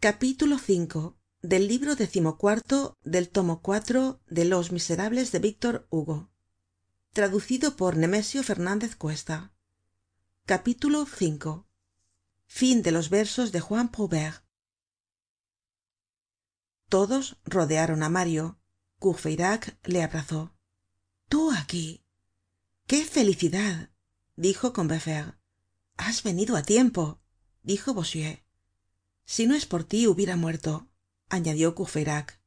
v del libro decimocuarto del tomo cuatro de los miserables de víctor hugo. Traducido por nemesio fernandez cuesta. Capítulo v fin de los versos de juan prouvaire todos rodearon á mario. Courfeyrac le abrazó. Tú aquí. Qué felicidad dijo combeferre has venido á tiempo dijo si no es por tí hubiera muerto añadió courfeyrac.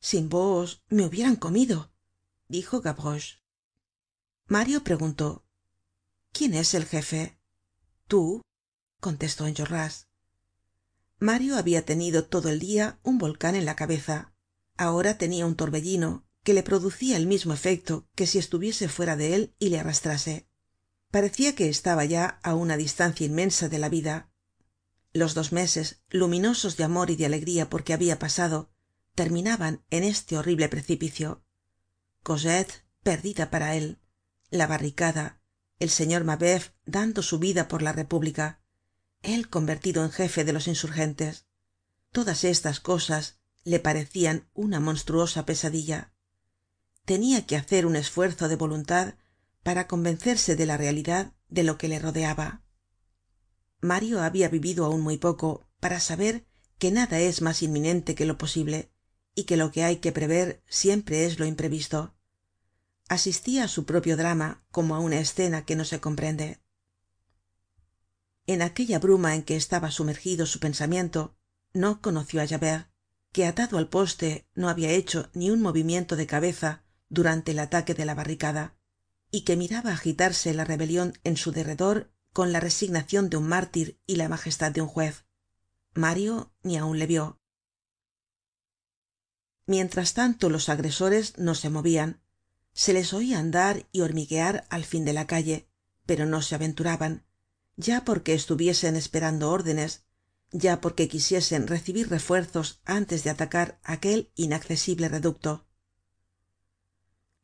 Sin vos me hubieran comido dijo gavroche. Mario preguntó quién es el jefe tú contestó enjolras. Mario habia tenido todo el dia un volcan en la cabeza. Ahora tenia un torbellino que le producia el mismo efecto que si estuviese fuera de él y le arrastrase. Parecia que estaba ya á una distancia inmensa de la vida los dos meses luminosos de amor y de alegría por que habia pasado terminaban en este horrible precipicio. Cosette perdida para él la barricada el señor mabeuf dando su vida por la república él convertido en jefe de los insurgentes. Todas estas cosas le parecian una monstruosa pesadilla. Tenia que hacer un esfuerzo de voluntad para convencerse de la realidad de lo que le rodeaba mario habia vivido aun muy poco para saber que nada es mas inminente que lo posible y que lo que hay que prever siempre es lo imprevisto. Asistia á su propio drama como á una escena que no se comprende. En aquella bruma en que estaba sumergido su pensamiento no conoció á javert que atado al poste no habia hecho ni un movimiento de cabeza durante el ataque de la barricada y que miraba agitarse la rebelion en su derredor con la resignacion de un mártir y la majestad de un juez. Mario ni aun le vio mientras tanto los agresores no se movian se les oia andar y hormiguear al fin de la calle pero no se aventuraban. Ya porque estuviesen esperando órdenes ya porque quisiesen recibir refuerzos antes de atacar aquel inaccesible reducto.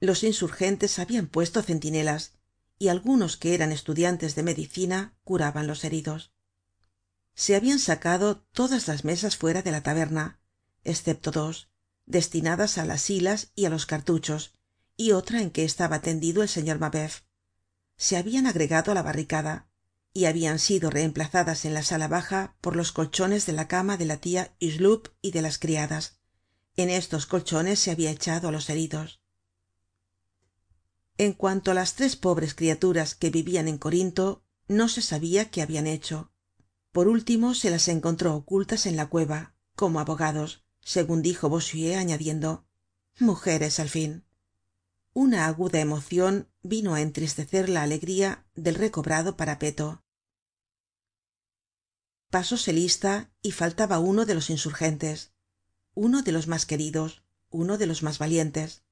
Los insurgentes habian puesto centinelas y algunos que eran estudiantes de medicina curaban los heridos. Se habian sacado todas las mesas fuera de la taberna escepto dos destinadas á las hilas y á los cartuchos y otra en que estaba tendido el señor mabeuf. Se habian agregado á la barricada y habian sido reemplazadas en la sala baja por los colchones de la cama de la tia hucheloup y de las criadas. En estos colchones se habia echado á los heridos en cuanto á las tres pobres criaturas que vivian en corinto no se sabia qué habian hecho. Por último se las encontró ocultas en la cueva como abogados segun dijo bossuet añadiendo mujeres al fin una aguda emocion vino á entristecer la alegría del recobrado parapeto. Pasóse lista y faltaba uno de los insurgentes uno de los mas queridos uno de los mas valientes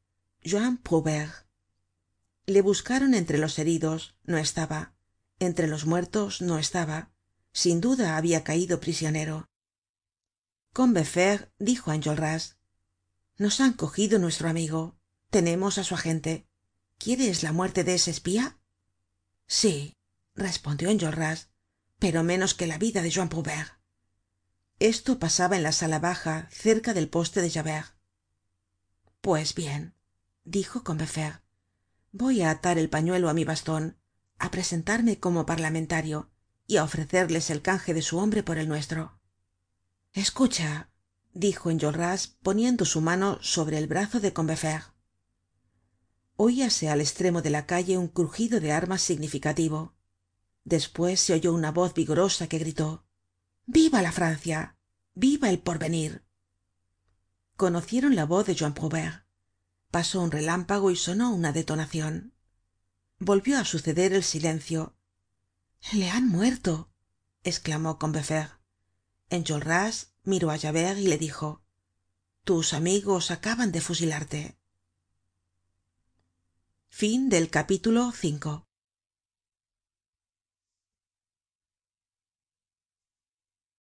le buscaron entre los heridos no estaba. Entre los muertos no estaba. Sin duda habia caido prisionero. Combeferre dijo á enjolras nos han cogido nuestro amigo. Tenemos á su agente. Quieres la muerte de ese espía sí respondió enjolras pero menos que la vida de juan prouvaire esto pasaba en la sala baja cerca del poste de javert. Pues bien dijo voy á atar el pañuelo á mi baston á presentarme como parlamentario y á ofrecerles el canje de su hombre por el nuestro. Escucha dijo enjolras poniendo su mano sobre el brazo de combeferre. Oíase al estremo de la calle un crujido de armas significativo. Despues se oyó una voz vigorosa que gritó viva la francia viva el porvenir conocieron la voz de pasó un relámpago y sonó una detonacion volvió á suceder el silencio. Le han muerto esclamó combeferre enjolras miró á javert y le dijo tus amigos acaban de fusilarte